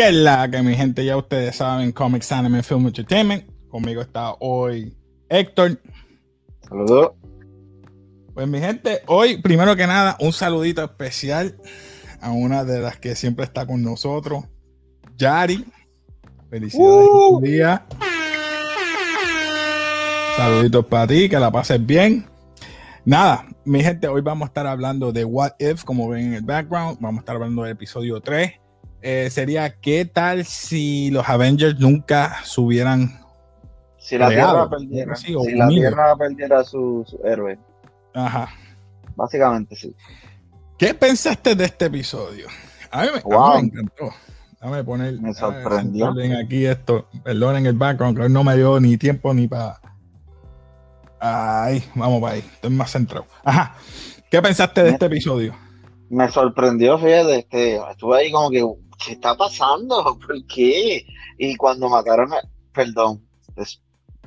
Que es la que mi gente ya ustedes saben, Comics Anime Film Entertainment. Conmigo está hoy Héctor. Saludos. Pues mi gente, hoy primero que nada un saludito especial a una de las que siempre está con nosotros, Yari. Felicidades uh. día. Saluditos para ti, que la pases bien. Nada, mi gente, hoy vamos a estar hablando de What If, como ven en el background. Vamos a estar hablando del episodio 3. Eh, sería, ¿qué tal si los Avengers nunca subieran si la Tierra perdiera, si la Tierra perdiera su, héroe. Ajá. Básicamente sí. ¿Qué pensaste de este episodio? A mí me, encantó. Dame poner. Me sorprendió. aquí esto. Perdonen el background, que no me dio ni tiempo ni para. Ahí, vamos para ahí. Estoy más centrado. Ajá. ¿Qué pensaste de este episodio? Me sorprendió, fíjate. Este, estuve ahí como que, ¿qué está pasando? ¿Por qué? Y cuando mataron a. Perdón.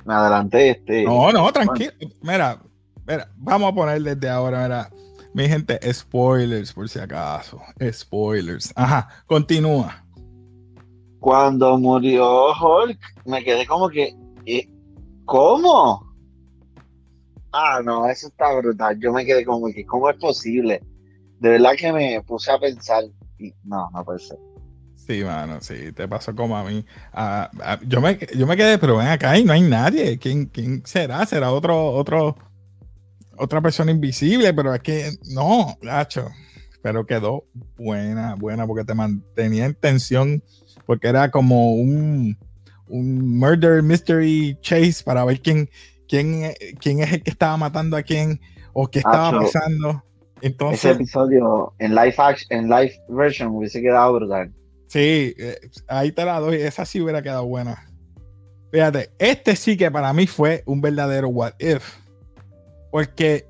me adelanté. Este, no, no, tranquilo. Mira, mira, vamos a poner desde ahora, mira. Mi gente, spoilers por si acaso. Spoilers. Ajá, continúa. Cuando murió Hulk, me quedé como que, ¿cómo? Ah, no, eso está brutal. Yo me quedé como que, ¿cómo es posible? De verdad que me puse a pensar y no, no puede ser. Sí, mano, sí, te pasó como a mí. Ah, ah, yo, me, yo me quedé, pero ven acá y no hay nadie. ¿Quién, quién será? ¿Será otro, otro otra persona invisible, pero es que no, gacho. Pero quedó buena, buena, porque te mantenía en tensión, porque era como un, un murder mystery chase para ver quién, quién, quién es el que estaba matando a quién o qué estaba pasando. Entonces, ese episodio en live action, en live version hubiese quedado brutal. Sí, eh, ahí te la doy. Esa sí hubiera quedado buena. Fíjate, este sí que para mí fue un verdadero what if porque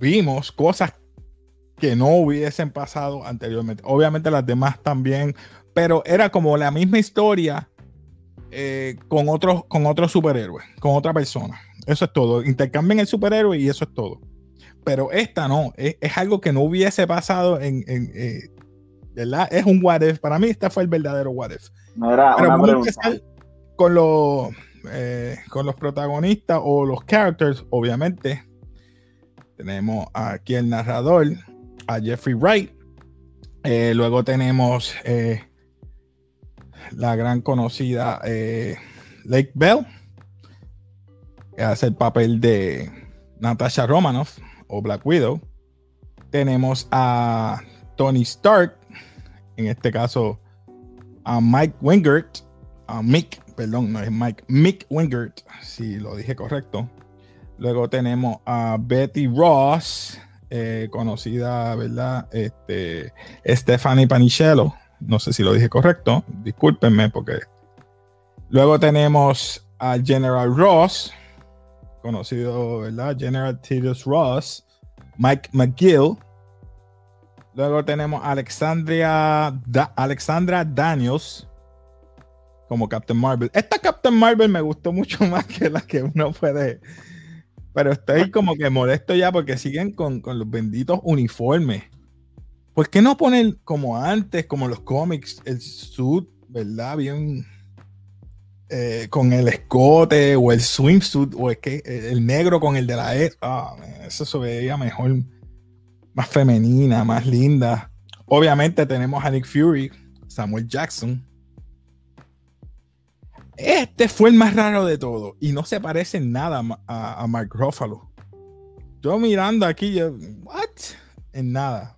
vimos cosas que no hubiesen pasado anteriormente. Obviamente las demás también, pero era como la misma historia eh, con otros con otro superhéroe, con otra persona. Eso es todo. Intercambian el superhéroe y eso es todo. Pero esta no, es, algo que no hubiese pasado en, eh, ¿verdad? Es un what if. Para mí, este fue el verdadero what if. No era una pregunta. Con los, eh, con los protagonistas o los characters, obviamente tenemos aquí el narrador, a Jeffrey Wright. Eh, luego tenemos eh, la gran conocida Lake Bell, que hace el papel de Natasha Romanoff o Black Widow. Tenemos a Tony Stark, en este caso a Mike Wingert, a Mick, perdón, no es Mike, Mick Wingert, si lo dije correcto. Luego tenemos a Betty Ross, eh, conocida, ¿verdad? Este, Stephanie Panichello. No sé si lo dije correcto. Discúlpenme porque. Luego tenemos a General Ross, conocido, ¿verdad? General Titus Ross. Mike McGill. Luego tenemos a Alexandria, Alexandra Daniels como Captain Marvel. Esta Captain Marvel me gustó mucho más que la que uno puede pero estoy como que molesto ya porque siguen con, los benditos uniformes. ¿Por qué no ponen como antes, como los cómics, el suit, ¿verdad? Bien. Eh, con el escote o el swimsuit o es que el negro con el de la E. Ah, eso se veía mejor, más femenina, más linda. Obviamente tenemos a Nick Fury, Samuel Jackson, este fue el más raro de todo y no se parece en nada a, Mark Ruffalo. Yo mirando aquí, yo, ¿what? En nada.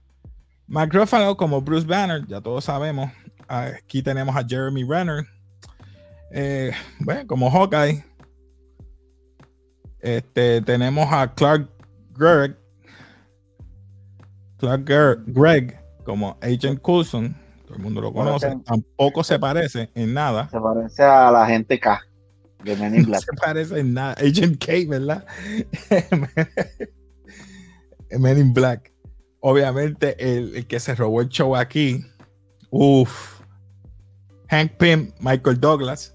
Mark Ruffalo como Bruce Banner, ya todos sabemos. Aquí tenemos a Jeremy Renner, eh, bueno, como Hawkeye. Este, tenemos a Clark Gregg, Clark Gregg como Agent Coulson. Todo el mundo lo conoce. Tampoco se parece en nada. Se parece a la gente K de Men in Black. se parece en nada. Agent K, ¿verdad? Men in Black. Obviamente, el, que se robó el show aquí. Uff. Hank Pym, Michael Douglas.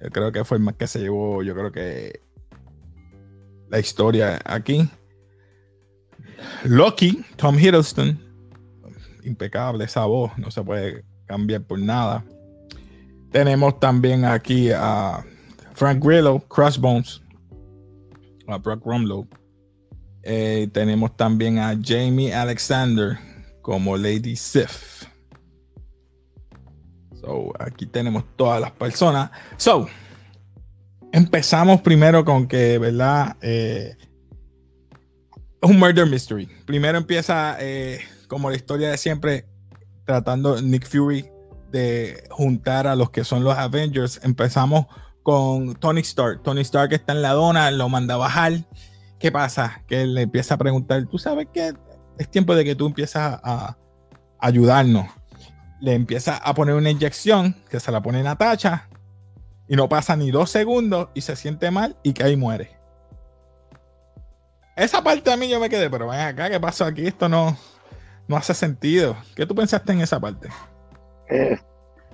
Yo creo que fue el más que se llevó. Yo creo que la historia aquí. Loki, Tom Hiddleston impecable esa voz, no se puede cambiar por nada. Tenemos también aquí a Frank Grillo, Crossbones, a Brock Rumlow. Eh, tenemos también a Jamie Alexander como Lady Sif. So, aquí tenemos todas las personas. So, empezamos primero con que, ¿verdad? Eh, un murder mystery. Primero empieza eh, como la historia de siempre, tratando Nick Fury de juntar a los que son los Avengers. Empezamos con Tony Stark. Tony Stark está en la dona, lo manda a bajar. ¿Qué pasa? Que él le empieza a preguntar, ¿tú sabes qué? Es tiempo de que tú empiezas a, ayudarnos. Le empieza a poner una inyección que se la pone Natacha y no pasa ni dos segundos y se siente mal y que ahí muere. Esa parte a mí yo me quedé, pero ven acá, ¿qué pasó aquí? Esto no, no hace sentido. ¿Qué tú pensaste en esa parte? Eh,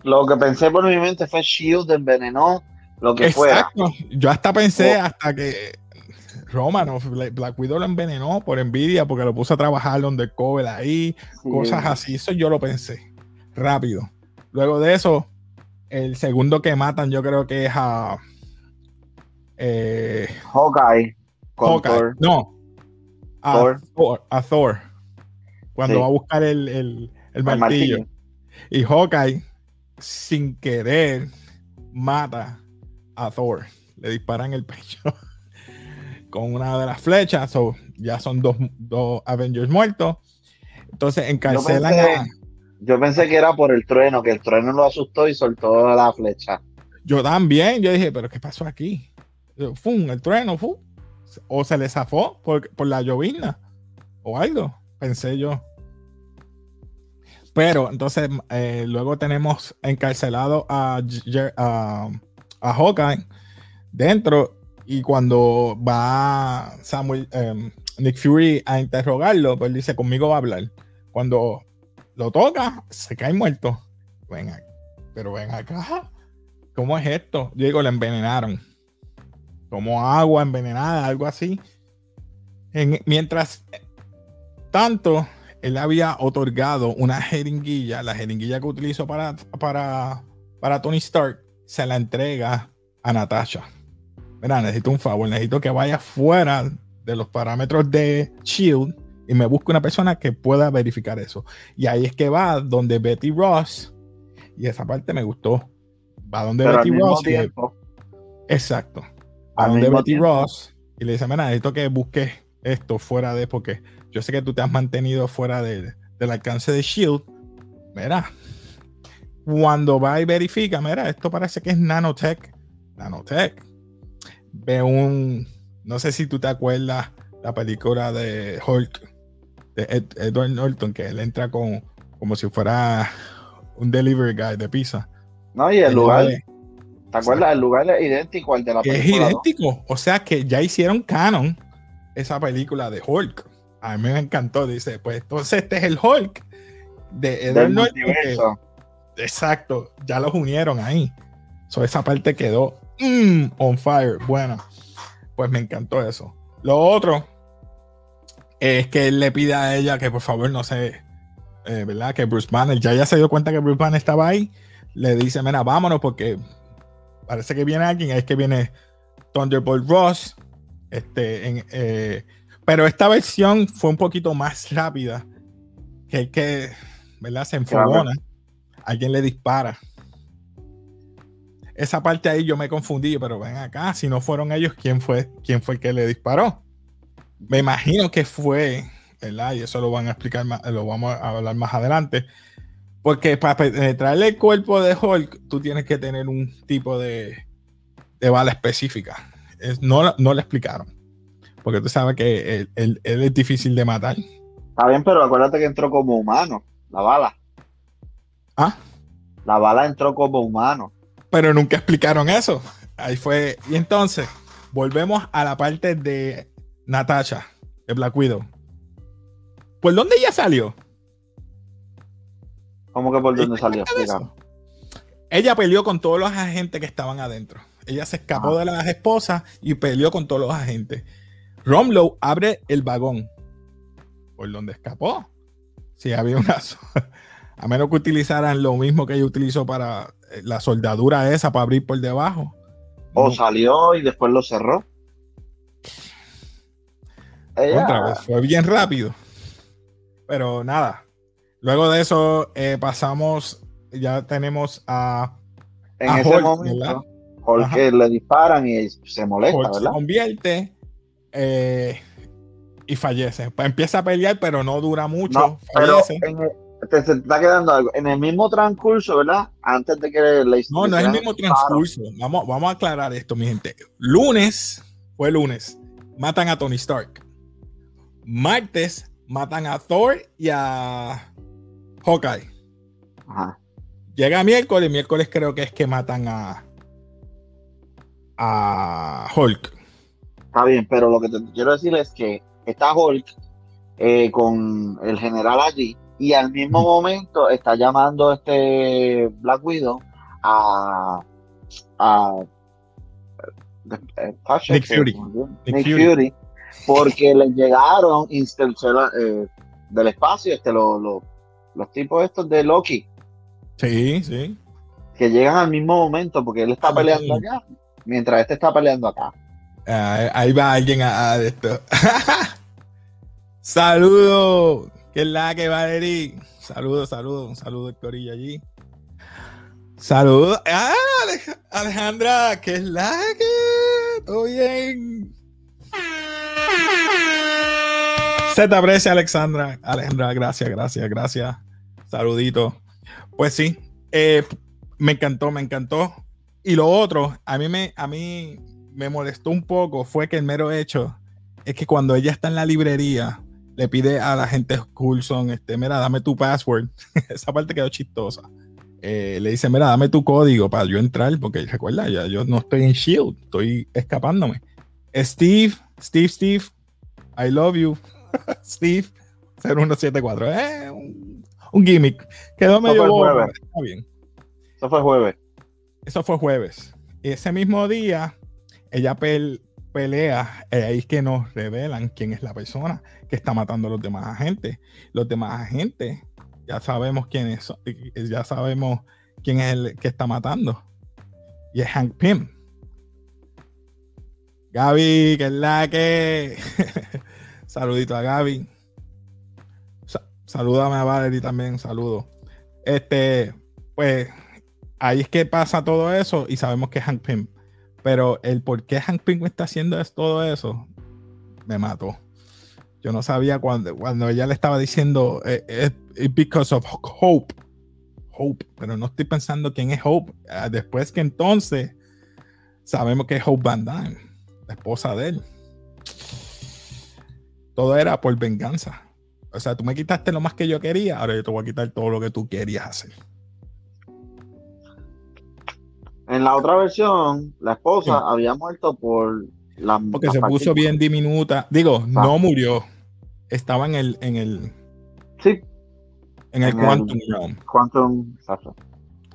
lo que pensé por mi mente fue Shield envenenó lo que Exacto. Yo hasta pensé, oh. hasta que Romanoff, Black Widow lo envenenó por envidia porque lo puso a trabajar undercover ahí, cosas así. Eso yo lo pensé rápido. Luego de eso, el segundo que matan, yo creo que es a. Eh, Hawkeye. No, a Thor. a Thor. Cuando va a buscar el, martillo. Y Hawkeye, sin querer, mata a Thor. Le disparan el pecho con una de las flechas. o ya son dos, Avengers muertos. Entonces encarcelan a. Yo pensé que era por el trueno, que el trueno lo asustó y soltó la flecha. Yo también, yo dije, pero ¿qué pasó aquí? ¡Fum! El trueno, ¡fum! O se le zafó por, la llovizna o algo, pensé yo. Pero entonces eh, luego tenemos encarcelado a, a, Hawkeye dentro y cuando va Samuel, em, Nick Fury a interrogarlo, pues dice, conmigo va a hablar. Cuando lo toca, se cae muerto. Ven pero ven acá. ¿Cómo es esto? Yo digo, le envenenaron como agua envenenada, algo así. mientras tanto, él había otorgado una jeringuilla, la jeringuilla que utilizó para, para, para Tony Stark, se la entrega a Natasha. Mira, necesito un favor, necesito que vaya fuera de los parámetros de Shield y me busque una persona que pueda verificar eso. Y ahí es que va donde Betty Ross, y esa parte me gustó. Va donde Betty Ross. exacto a donde Betty Ross y le dice, mira, necesito que busques esto fuera de, porque yo sé que tú te has mantenido fuera del alcance de Shield. Mira, cuando va y verifica, mira, esto parece que es nanotech. Nanotech. Ve un, no sé si tú te acuerdas la película de Hulk, de Edward Norton, que él entra con, como si fuera un delivery guy de pizza. No, y el lugar, ¿Te acuerdas? El lugar es idéntico al de la película. Es idéntico. O sea que ya hicieron canon esa película de Hulk. A mí me encantó. Dice, pues entonces este es el Hulk de Edward Exacto. Ya los unieron ahí. So, esa parte quedó mm, on fire. Bueno, pues me encantó eso. Lo otro es que él le pide a ella que por favor no se. Eh, ¿Verdad? Que Bruce Banner ya ya se dio cuenta que Bruce Banner estaba ahí. Le dice, mira, vámonos porque parece que viene alguien, es que viene Thunderbolt Ross. Este, eh, pero esta versión fue un poquito más rápida. Que que, ¿verdad? Se enfogona. Alguien le dispara. Esa parte ahí yo me confundí, pero ven acá, si no fueron ellos, ¿quién fue, quién fue el que le disparó? Me imagino que fue, ¿verdad? Y eso lo van a explicar más, lo vamos a hablar más adelante. Porque para penetrarle el cuerpo de Hulk, tú tienes que tener un tipo de, bala específica. no, no le explicaron. Porque tú sabes que él, es difícil de matar. Está bien, pero acuérdate que entró como humano, la bala. ¿Ah? La bala entró como humano. Pero nunca explicaron eso. Ahí fue. Y entonces, volvemos a la parte de Natasha, de Black Widow. ¿Por dónde ella salió? ¿Cómo que por dónde salió? Ella peleó con todos los agentes que estaban adentro. Ella se escapó ah. de las esposas y peleó con todos los agentes. Romlow abre el vagón. ¿Por dónde escapó? Sí, había una, A menos que utilizaran lo mismo que ella utilizó para eh, la soldadura esa para abrir por debajo. O salió y después lo cerró. Otra vez, fue bien rápido. Pero nada. Luego de eso eh, pasamos, ya tenemos a... En ese momento, porque le disparan y se molesta, ¿verdad? Se convierte eh, y fallece. Empieza a pelear, pero no dura mucho. No, pero te, se está quedando algo. En el mismo transcurso, ¿verdad? Antes de que le No, no es el mismo transcurso. Vamos, vamos a aclarar esto, mi gente. Lunes, fue lunes, matan a Tony Stark. Martes, matan a Thor y a Hawkeye. Ajá. Llega miércoles, miércoles creo que es que matan a, a Hulk. Está bien, pero lo que te quiero decir es que está Hulk eh, con el general allí y al mismo momento está llamando este Black Widow a, a, eh, Nick, Fury. Nick, Fury. porque le llegaron eh, del espacio este, los tipos estos de Loki. Sí, sí. Que llegan al mismo momento porque él está ah, peleando allá mientras este está peleando acá. Ah, ahí va alguien a, esto. Saludos. ¿Qué es la que va, Eric? Saludos, saludos. Un saludo de Corillo allí. Saludos. Ah, Alejandra, ¿qué es la que? ¿Todo bien? Se te aprecia, Alexandra. Alejandra, gracias, gracias, gracias. Saludito. Pues sí, eh, me encantó, me encantó. Y lo otro, a mí me, a mí me molestó un poco fue que el mero hecho es que cuando ella está en la librería le pide a la gente Coulson, este, mira, dame tu password. Esa parte quedó chistosa. Eh, le dice, mira, dame tu código para yo entrar, porque recuerda, yo no estoy en Shield, estoy escapándome. Steve, Steve, Steve, I love you. Steve 0174. Eh, un, gimmick. Quedó medio bobo, Está bien. Eso fue jueves. Eso fue jueves. Ese mismo día, ella pelea, y ahí es que nos revelan quién es la persona que está matando a los demás agentes. Los demás agentes, ya sabemos quién es, ya sabemos quién es el que está matando. Y es Hank Pym. Gaby, que es la que. Saludito a Gaby. salúdame a Valerie también, saludo. Este, pues ahí es que pasa todo eso y sabemos que es Hank Pym. Pero el por qué Hank Pym está haciendo todo eso me mató. Yo no sabía cuando, cuando ella le estaba diciendo eh, eh, because of hope. Hope, pero no estoy pensando quién es Hope. Ah, después que entonces sabemos que es Hope Van Dyne, la esposa de él. Todo era por venganza. O sea, tú me quitaste lo más que yo quería, ahora yo te voy a quitar todo lo que tú querías hacer. En la otra versión, la esposa había muerto por la. Porque se puso bien diminuta. Digo, no murió. Estaba en el. En el sí. En el Quantum Realm. Quantum.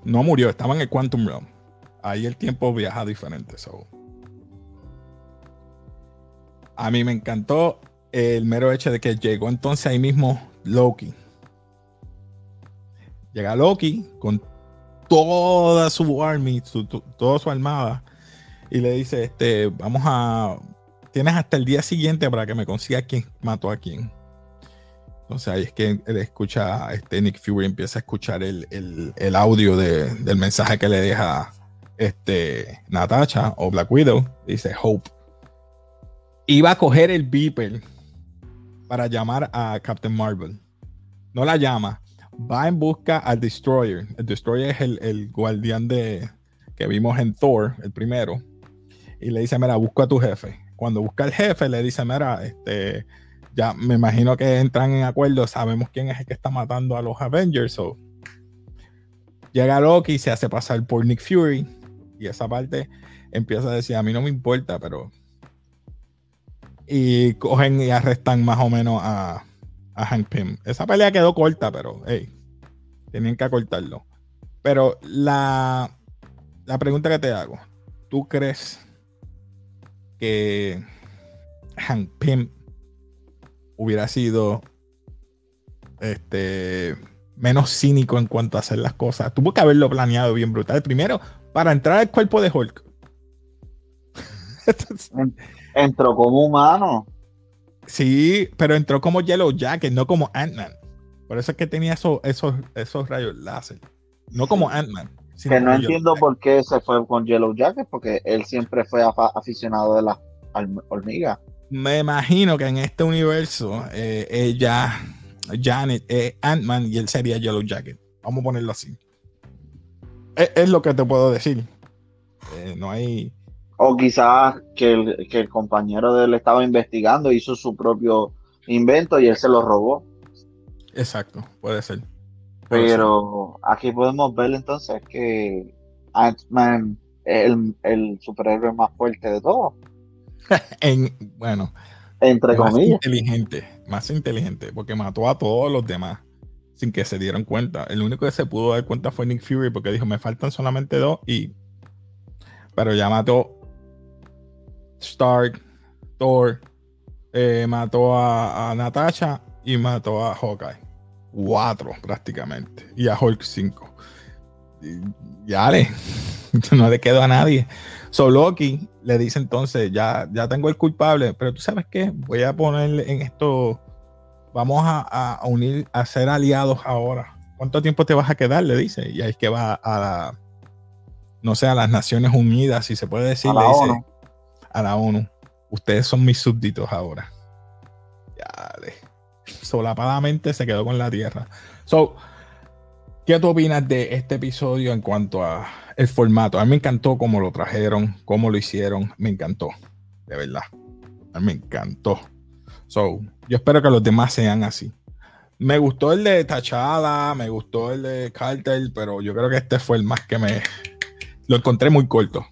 No murió, estaba en el Quantum Realm. Ahí el tiempo viaja diferente. A mí me encantó el mero hecho de que llegó entonces ahí mismo Loki. Llega Loki con toda su army, toda su armada, y le dice, este, vamos a, tienes hasta el día siguiente para que me consiga quién mató a quién. Entonces ahí es que él escucha, este Nick Fury empieza a escuchar el, audio del mensaje que le deja este, Natasha o Black Widow, dice Hope. Iba a coger el beeper para llamar a Captain Marvel. No la llama, va en busca al Destroyer. El Destroyer es el, guardián de que vimos en Thor, el primero. Y le dice, mira, busca a tu jefe. Cuando busca al jefe, le dice, mira, este, ya me imagino que entran en acuerdo, sabemos quién es el que está matando a los Avengers. So. Llega Loki se hace pasar por Nick Fury. Y esa parte empieza a decir, a mí no me importa, pero... Y cogen y arrestan más o menos a, a Hank Pym. Esa pelea quedó corta, pero hey, tenían que acortarlo. Pero la, la pregunta que te hago, ¿tú crees que Hank Pym hubiera sido este menos cínico en cuanto a hacer las cosas. Tuvo que haberlo planeado bien brutal. Primero, para entrar al cuerpo de Hulk. Entró como humano. Sí, pero entró como Yellow Jacket, no como Ant-Man. Por eso es que tenía esos, esos, esos rayos láser. No como Ant-Man. Que no entiendo por qué se fue con Yellow Jacket, porque él siempre fue aficionado de las hormigas. Me imagino que en este universo eh, ella, Janet, es Ant-Man y él sería Yellow Jacket. Vamos a ponerlo así. Es, lo que te puedo decir. Eh, no hay. O quizás que el, que el compañero de él estaba investigando, hizo su propio invento y él se lo robó. Exacto, puede ser. Pero aquí podemos ver entonces que Ant-Man es el, superhéroe más fuerte de todos. en, bueno, entre comillas. Inteligente, más inteligente, porque mató a todos los demás sin que se dieran cuenta. El único que se pudo dar cuenta fue Nick Fury porque dijo, me faltan solamente dos y... Pero ya mató Stark, Thor, eh, mató a, a Natasha y mató a Hawkeye. Cuatro prácticamente. Y a Hulk cinco. ya le, no le quedó a nadie. So Loki le dice entonces, ya, ya tengo el culpable, pero tú sabes qué, voy a ponerle en esto, vamos a, unir, a ser aliados ahora. ¿Cuánto tiempo te vas a quedar? Le dice. Y ahí es que va a la, no sé, a las Naciones Unidas, si se puede decir. A la ONU. A la ONU. Ustedes son mis súbditos ahora. Solapadamente se quedó con la tierra. So, ¿qué tú opinas de este episodio en cuanto a el formato? A mí me encantó cómo lo trajeron, cómo lo hicieron, me encantó, de verdad. A mí me encantó. So, yo espero que los demás sean así. Me gustó el de Tachada, me gustó el de Cartel, pero yo creo que este fue el más que me. Lo encontré muy corto.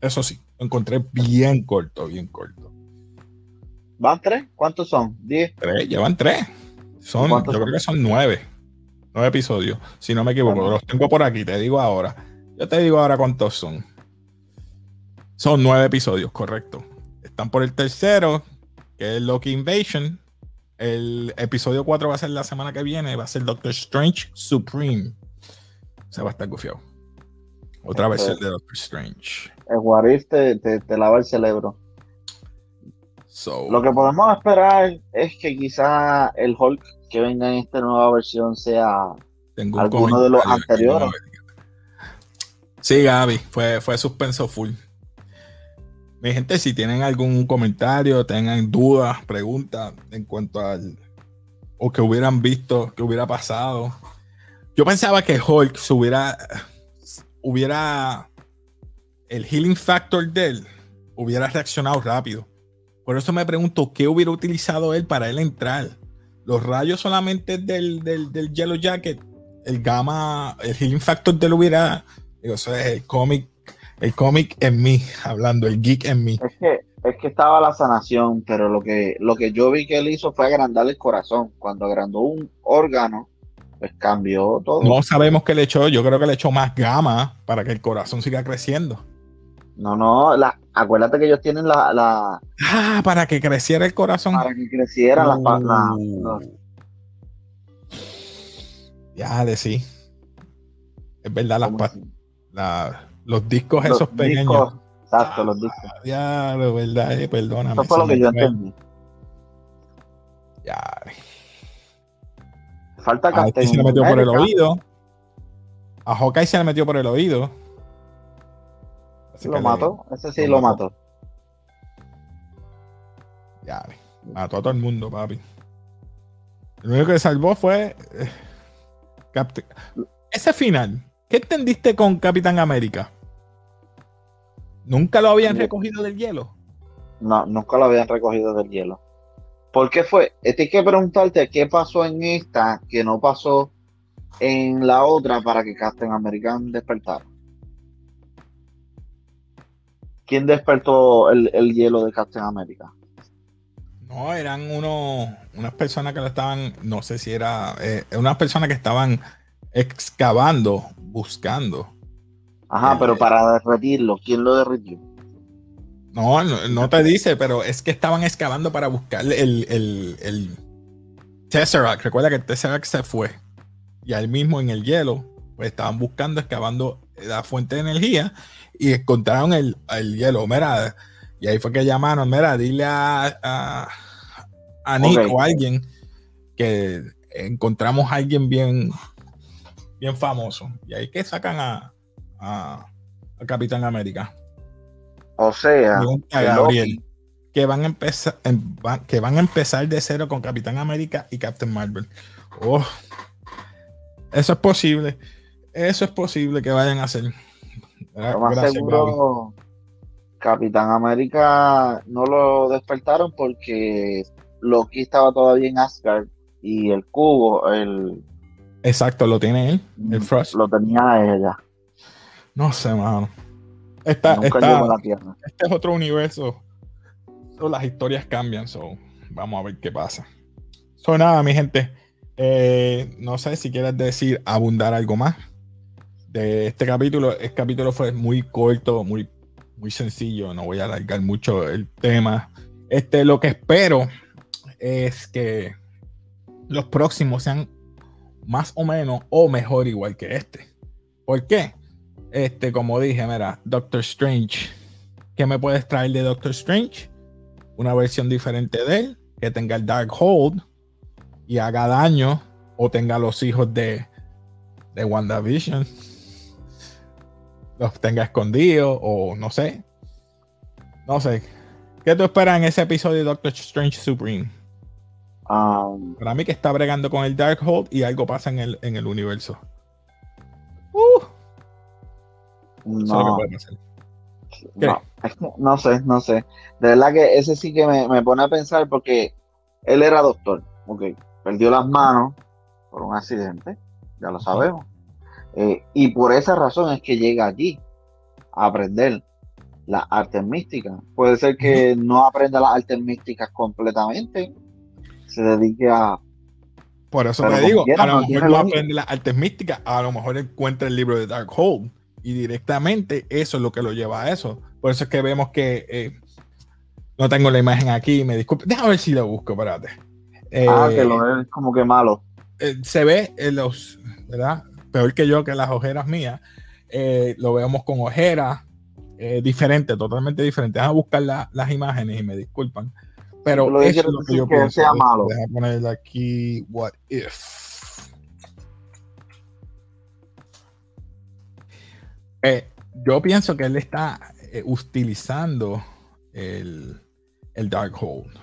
Eso sí, lo encontré bien corto, bien corto. ¿Van tres? ¿Cuántos son? ¿Diez? Tres, llevan tres. Son, yo creo que son nueve. Nueve episodios, si no me equivoco. Los tengo por aquí, te digo ahora. Yo te digo ahora cuántos son. Son nueve episodios, correcto. Están por el tercero, que es Loki Invasion. El episodio 4 va a ser la semana que viene, va a ser Doctor Strange Supreme. Se va a estar gufiado. Otra vez el de Doctor Strange. El Warif te, te lava el cerebro. Lo que podemos esperar es que quizá el Hulk que venga en esta nueva versión sea alguno de los anteriores. Sí, Gaby, fue, fue suspenso full. Mi gente, si tienen algún comentario, tengan dudas, preguntas en cuanto al o que hubieran visto, que hubiera pasado. Yo pensaba que Hulk se hubiera hubiera el healing factor de él hubiera reaccionado rápido por eso me pregunto qué hubiera utilizado él para él entrar. Los rayos solamente del, del, Yellow Jacket, el gamma, el healing factor de lo hubiera. Digo, eso es el cómic, el cómic en mí, hablando, el geek en mí. Es que, es que estaba la sanación, pero lo que, lo que yo vi que él hizo fue agrandar el corazón. Cuando agrandó un órgano, pues cambió todo. No sabemos qué le echó, yo creo que le echó más gamma para que el corazón siga creciendo. No, no, la, acuérdate que ellos tienen la, la, Ah, para que creciera el corazón. Para que creciera la, uh. Ya, de sí. Es verdad, las los discos esos pequeños. exacto, los discos. Ya, de verdad, eh, perdóname. Eso fue lo que yo entendí. Ya. Falta A este se le metió por el oído. A Hawkeye se le metió por el oído lo mató, ese sí lo, mató. Ya, mató a todo el mundo, papi. Lo único que salvó fue. Eh, ese final, ¿qué entendiste con Capitán América? ¿Nunca lo habían recogido del hielo? No, nunca lo habían recogido del hielo. ¿Por qué fue? Tienes que preguntarte qué pasó en esta que no pasó en la otra para que Captain American despertara. ¿Quién despertó el, hielo de Captain America? No, eran unos, unas personas que estaban, no sé si era, eh, unas personas que estaban excavando, buscando. Ajá, pero para derretirlo, ¿quién lo derritió? No, no, te dice, pero es que estaban excavando para buscar el, el, el Tesseract. Recuerda que el Tesseract se fue. Y ahí mismo en el hielo, pues estaban buscando, excavando la fuente de energía y encontraron el, hielo. Mira, y ahí fue que llamaron, mira, dile a, a, a Nick o a alguien que encontramos a alguien bien, bien famoso. Y ahí que sacan a, a, Capitán América. O sea, Gabriel, que van a empezar, que van a empezar de cero con Capitán América y Captain Marvel. Oh, eso es posible. Eso es posible que vayan a hacer. seguro, Capitán América no lo despertaron porque Loki estaba todavía en Asgard y el cubo, el. Exacto, lo tiene él, el mm, Frost. Lo tenía ella. No sé, mano. Esta, este es otro universo. las historias cambian, so vamos a ver qué pasa. So nada, mi gente. Eh, no sé si quieres decir, abundar algo más de este capítulo. Este capítulo fue muy corto, muy, muy sencillo. No voy a alargar mucho el tema. Este, lo que espero es que los próximos sean más o menos o mejor igual que este. ¿Por qué? Este, como dije, mira, Doctor Strange. ¿Qué me puedes traer de Doctor Strange? Una versión diferente de él, que tenga el Dark Hold y haga daño, o tenga los hijos de, de WandaVision, los tenga escondidos, o no sé. No sé. ¿Qué tú esperas en ese episodio de Doctor Strange Supreme? Um, Para mí que está bregando con el Darkhold y algo pasa en el, en el universo. Uh. No. No, sé, no sé. De verdad que ese sí que me, pone a pensar porque él era doctor, ok. Perdió las manos por un accidente, ya lo sabemos. Eh, y por esa razón es que llega allí a aprender las artes místicas. Puede ser que no aprenda las artes místicas completamente, se dedique a. Por eso te digo, a lo mejor no aprende las artes místicas, a lo mejor encuentra el libro de Darkhold y directamente eso es lo que lo lleva a eso. Por eso es que vemos que eh, no tengo la imagen aquí, me disculpe. Déjame ver si la busco, espérate. ah, que lo es como que malo. Eh, se ve en los, ¿verdad? Peor que yo, que las ojeras mías. Eh, lo vemos con ojeras diferentes, totalmente diferentes. Déjame buscar las imágenes y me disculpan. Pero eso es lo que yo pienso. Sea malo. Deja ponerle aquí what if. Eh, yo pienso que él está eh, utilizando el, el Darkhold.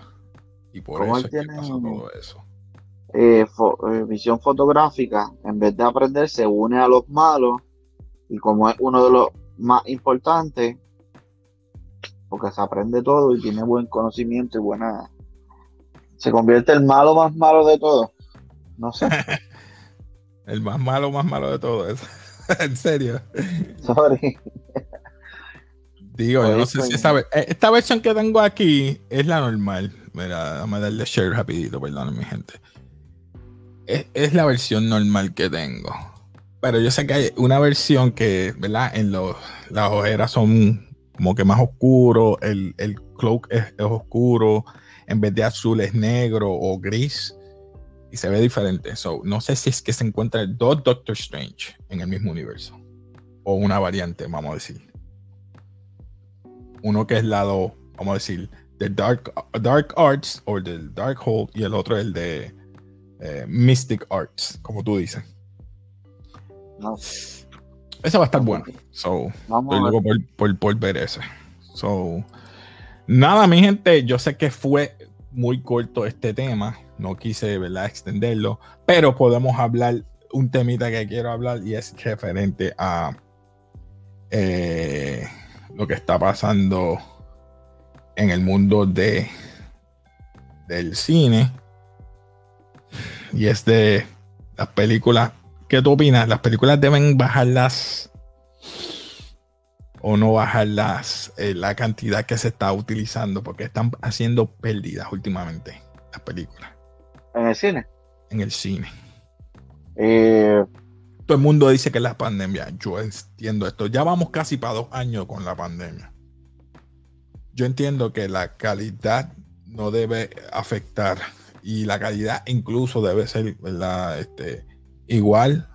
Y por eso es que pasa todo eso. Eh, visión fotográfica, en vez de aprender, se une a los malos. Y como es uno de los más importantes, porque se aprende todo y tiene buen conocimiento y buena. Se convierte el malo más malo de todo. No sé. el más malo, más malo de todo. eso. en serio. Sorry. Digo, yo no sé si esta, eh, esta versión que tengo aquí es la normal. Mira, vamos a darle share rapidito, perdón, mi gente. Es, es, la versión normal que tengo. Pero yo sé que hay una versión que, ¿verdad? En los, las ojeras son como que más oscuro, el, el cloak es, oscuro, en vez de azul es negro o gris y se ve diferente. So, no sé si es que se encuentran dos Doctor Strange en el mismo universo o una variante, vamos a decir. Uno que es lado, vamos a decir, del Dark, Dark Arts o del Dark Hold y el otro el de eh, Mystic Arts, como tú dices. No. Esa va a estar buena. So, estoy luego por, por, ver ese. So, nada, mi gente, yo sé que fue muy corto este tema. No quise, ¿verdad?, extenderlo. Pero podemos hablar un temita que quiero hablar y es referente a eh, lo que está pasando en el mundo de del cine. Y es de las películas ¿Qué tú opinas? ¿Las películas deben bajarlas o no bajarlas eh, la cantidad que se está utilizando? Porque están haciendo pérdidas últimamente las películas. ¿En el cine? En el cine. Eh, Todo el mundo dice que es la pandemia. Yo entiendo esto. Ya vamos casi para dos años con la pandemia. Yo entiendo que la calidad no debe afectar y la calidad incluso debe ser, ¿verdad? Este, igual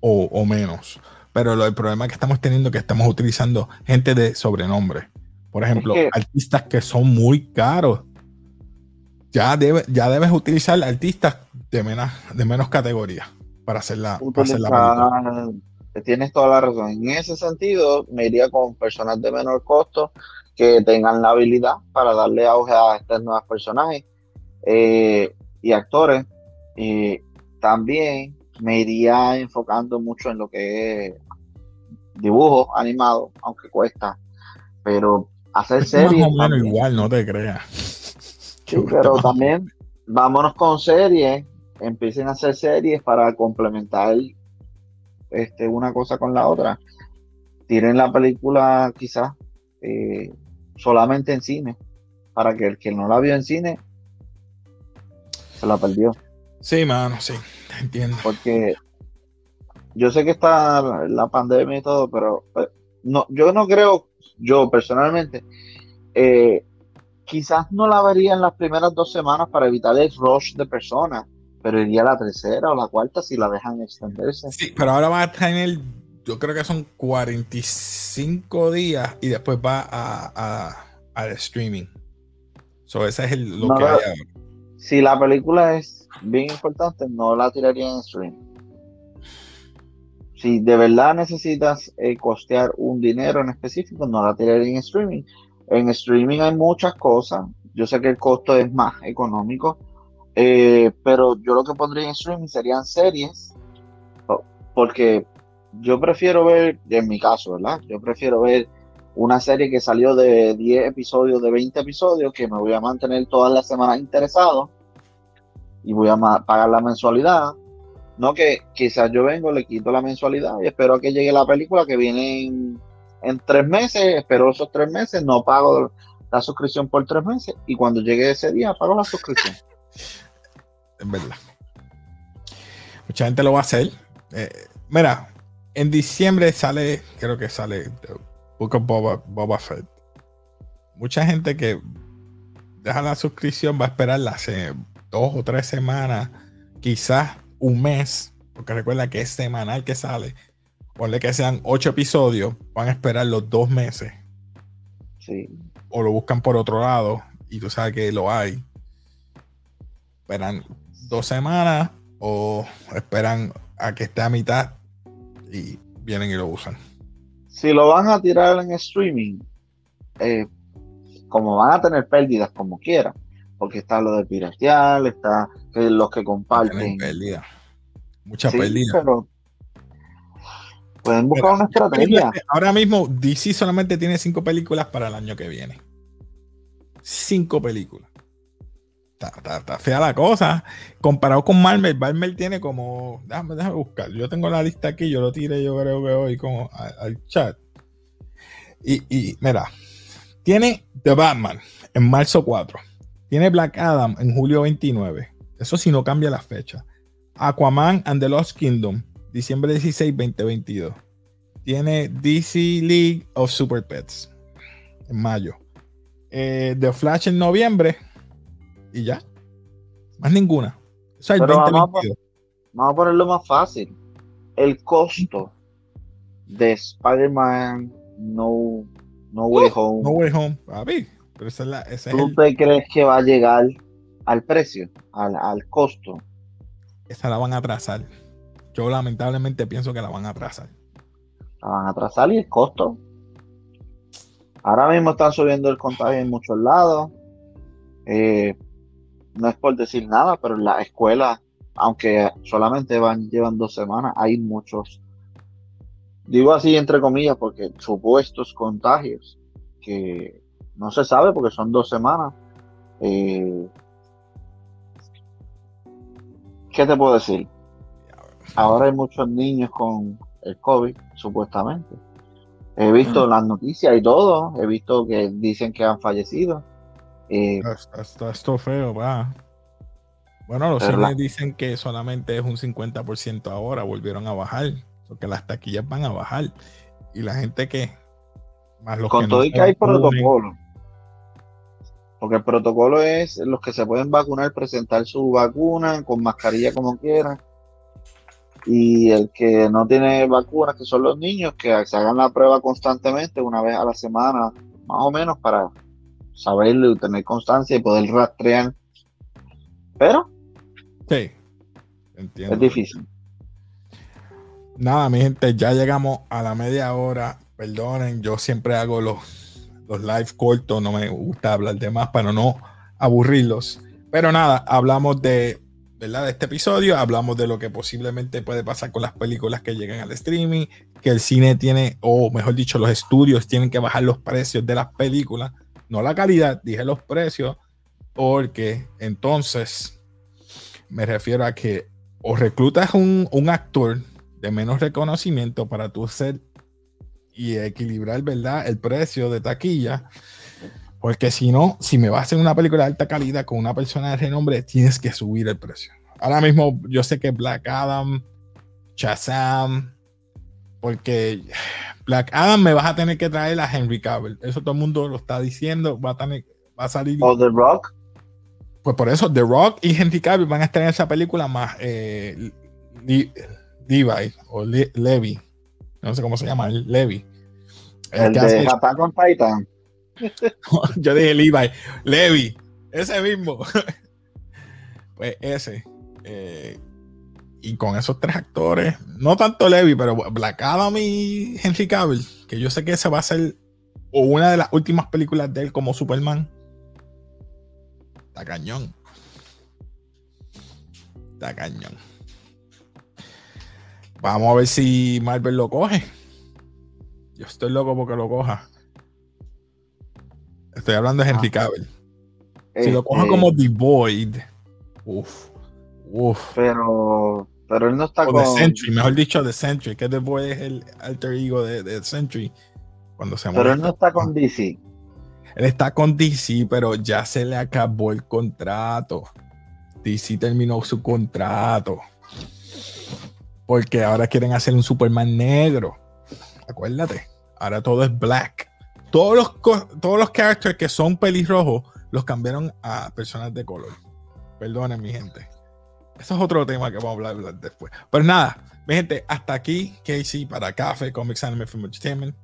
o, menos. Pero el problema que estamos teniendo es que estamos utilizando gente de sobrenombre. Por ejemplo, artistas que son muy caros. Ya, debe, ya debes utilizar artistas de menos, de menos categoría para hacer la, para hacer la Tienes toda la razón. En ese sentido, me iría con personas de menor costo que tengan la habilidad para darle auge a estos nuevos personajes eh, y actores. Y también me iría enfocando mucho en lo que es dibujo animado, aunque cuesta, pero hacer series. igual, no te creas. Sí, pero también vámonos con series, empiecen a hacer series para complementar este, una cosa con la otra. Tiren la película quizás eh, solamente en cine, para que el que no la vio en cine se la perdió. Sí, mano, sí, entiendo. Porque yo sé que está la pandemia y todo, pero eh, no, yo no creo, yo personalmente, eh, quizás no la vería en las primeras dos semanas para evitar el rush de personas, pero iría la tercera o la cuarta si la dejan extenderse. Sí, pero ahora va a tener, yo creo que son 45 días y después va a, al streaming. So, ese es el, lo que hay ahora. Si la película es bien importante, no la tiraría en streaming. Si de verdad necesitas eh, costear un dinero en específico, no la tiraría en streaming. En streaming hay muchas cosas. Yo sé que el costo es más económico, eh, pero yo lo que pondría en streaming serían series, porque yo prefiero ver, en mi caso, ¿verdad? Yo prefiero ver una serie que salió de 10 episodios, de 20 episodios, que me voy a mantener todas las semanas interesado y voy a pagar la mensualidad. No que quizás yo vengo, le quito la mensualidad y espero que llegue la película que viene en, en tres meses, espero esos tres meses, no pago la suscripción por tres meses y cuando llegue ese día pago la suscripción. es verdad. Mucha gente lo va a hacer. Eh, mira, en diciembre sale, creo que sale Book of Boba, Fett. Mucha gente que deja la suscripción va a esperar las dos o tres semanas, quizás un mes, porque recuerda que es semanal que sale. Ponle que sean ocho episodios, van a esperar los dos meses. Sí. O lo buscan por otro lado y tú sabes que lo hay. Esperan dos semanas o esperan a que esté a mitad y vienen y lo usan. Si lo van a tirar en streaming, eh, como van a tener pérdidas como quieran, porque está lo de piratear, está los que comparten. Pérdida. Mucha pérdida. pueden buscar una estrategia. Ahora mismo DC solamente tiene cinco películas para el año que viene. Cinco películas está, fea la cosa. Comparado con Marvel, Marvel tiene como. Déjame, déjame buscar. Yo tengo la lista aquí, yo lo tiré, yo creo que hoy como al, chat. Y, y, mira, tiene The Batman en marzo 4. Tiene Black Adam en julio 29. Eso si no cambia la fecha. Aquaman and the Lost Kingdom, diciembre 16, 2022. Tiene DC League of Super Pets en mayo. Eh, The Flash en noviembre y ya. Más ninguna. vamos, a, ponerlo más fácil. El costo de Spider-Man No, no Way uh, Home. No Way Home, Pero esa es la, ¿Tú te crees que va a llegar al precio, al, al costo? Esa la van a atrasar. Yo lamentablemente pienso que la van a atrasar. La van a atrasar y el costo. Ahora mismo están subiendo el contagio en muchos lados. Eh, no es por decir nada, pero en la escuela, aunque solamente van, llevan dos semanas, hay muchos, digo así entre comillas, porque supuestos contagios que no se sabe porque son dos semanas. Eh, ¿Qué te puedo decir? Ahora hay muchos niños con el COVID, supuestamente. He visto las noticias y todo, he visto que dicen que han fallecido. Eh, está, esto feo, va. Bueno, los cines dicen que solamente es un 50% ahora, volvieron a bajar, porque las taquillas van a bajar. Y la gente que... Más los Con todo y que hay protocolo. Porque el protocolo es los que se pueden vacunar, presentar su vacuna con mascarilla como quieran. y el que no tiene vacunas, que son los niños, que se hagan la prueba constantemente, una vez a la semana, más o menos, para saberlo y tener constancia y poder rastrear. Pero sí, entiendo. es difícil. Nada, mi gente, ya llegamos a la media hora. Perdonen, yo siempre hago los, los live cortos, no me gusta hablar de más para no aburrirlos. Pero nada, hablamos de ¿verdad? de este episodio. Hablamos de lo que posiblemente puede pasar con las películas que llegan al streaming, que el cine tiene, o mejor dicho, los estudios tienen que bajar los precios de las películas, no la calidad, dije los precios, porque entonces me refiero a que o reclutas un, un actor de menos reconocimiento para tú ser y equilibrar, ¿verdad? El precio de taquilla. Porque si no, si me vas a hacer una película de alta calidad con una persona de renombre, tienes que subir el precio. Ahora mismo yo sé que Black Adam, Shazam, porque Black Adam me vas a tener que traer a Henry Cavill. Eso todo el mundo lo está diciendo. Va a, tener, va a salir. O The Rock. Pues por eso The Rock y Henry Cavill van a estar en esa película más eh, Levi o Le Levi. No sé cómo se llama, Levi. El, el de Attack on Titan. Yo dije Levi, Levi, ese mismo. pues ese. Eh, y con esos tres actores, no tanto Levi, pero Black Adam y Henry Cavill, que yo sé que ese va a ser o una de las últimas películas de él como Superman. Está cañón. Está cañón. Vamos a ver si Marvel lo coge. Yo estoy loco porque lo coja. Estoy hablando de Henry ah. Cavill. Si lo cojo como The Void, uff, uff. Pero, pero él no está con. The Sentry, mejor dicho, The Sentry, que Void es el alter ego de, The Sentry. Cuando se pero él no está con DC. Él está con DC, pero ya se le acabó el contrato. DC terminó su contrato. Porque ahora quieren hacer un Superman negro. Acuérdate. Ahora todo es black. Todos los, todos los characters que son pelirrojos los cambiaron a personas de color. Perdonen, mi gente. Eso es otro tema que vamos a hablar, después. Pero nada, mi gente, hasta aquí, Casey, para Café, Comics Anime Film Entertainment.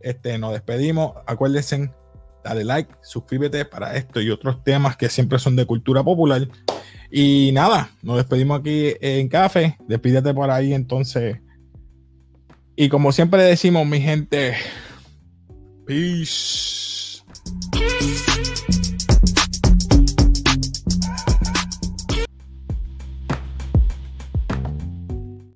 Este, nos despedimos. Acuérdense, dale like, suscríbete para esto y otros temas que siempre son de cultura popular. Y nada, nos despedimos aquí en Café. Despídete por ahí entonces. Y como siempre decimos, mi gente, Peace.